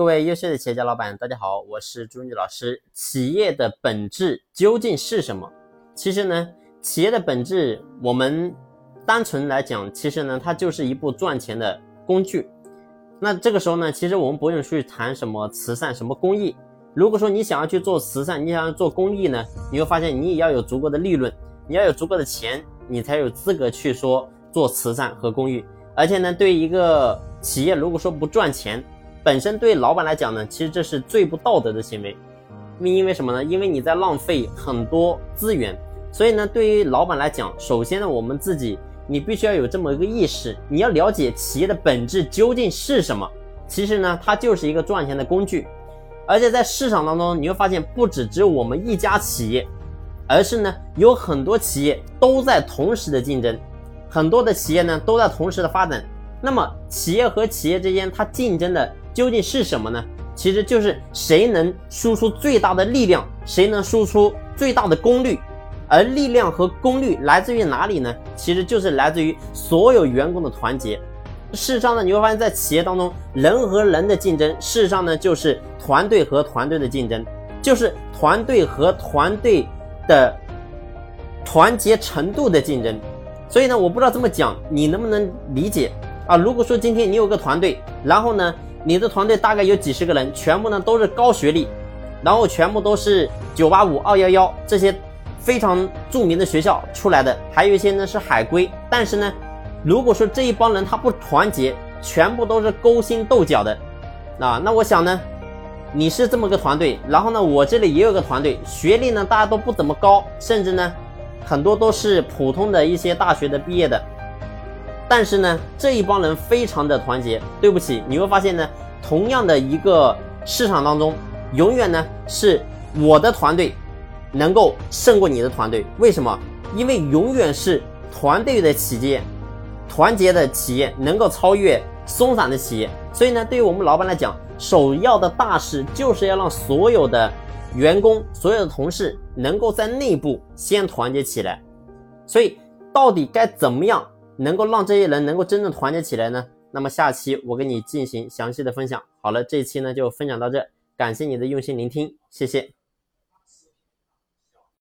各位优秀的企业家老板，大家好，我是朱玉老师。企业的本质究竟是什么？其实呢，企业的本质，我们单纯来讲，其实呢，它就是一部赚钱的工具。那这个时候呢，其实我们不用去谈什么慈善、什么公益。如果说你想要去做慈善，你想要做公益呢，你会发现你也要有足够的利润，你要有足够的钱，你才有资格去说做慈善和公益。而且呢，对于一个企业，如果说不赚钱，本身对老板来讲呢，其实这是最不道德的行为。因为什么呢？因为你在浪费很多资源。所以呢，对于老板来讲，首先呢，我们自己你必须要有这么一个意识，你要了解企业的本质究竟是什么。其实呢，它就是一个赚钱的工具。而且在市场当中，你会发现，不只只有我们一家企业，而是呢，有很多企业都在同时的竞争，很多的企业呢都在同时的发展。那么，企业和企业之间它竞争的究竟是什么呢？其实就是谁能输出最大的力量，谁能输出最大的功率。而力量和功率来自于哪里呢？其实就是来自于所有员工的团结。事实上呢，你会发现在企业当中，人和人的竞争，事实上呢就是团队和团队的竞争，就是团队和团队的团结程度的竞争。所以呢，我不知道这么讲你能不能理解啊？如果说今天你有个团队，然后呢，你的团队大概有几十个人，全部呢都是高学历，然后全部都是九八五、二幺幺这些。非常著名的学校出来的，还有一些呢是海归。但是呢，如果说这一帮人他不团结，全部都是勾心斗角的，啊，那我想呢，你是这么个团队，然后呢，我这里也有个团队，学历呢大家都不怎么高，甚至呢，很多都是普通的一些大学的毕业的。但是呢，这一帮人非常的团结。对不起，你会发现呢，同样的一个市场当中，永远呢是我的团队。能够胜过你的团队，为什么？因为永远是团队的企业，团结的企业能够超越松散的企业。所以呢，对于我们老板来讲，首要的大事就是要让所有的员工、所有的同事能够在内部先团结起来。所以，到底该怎么样能够让这些人能够真正团结起来呢？那么下期我给你进行详细的分享。好了，这一期呢就分享到这，感谢你的用心聆听，谢谢。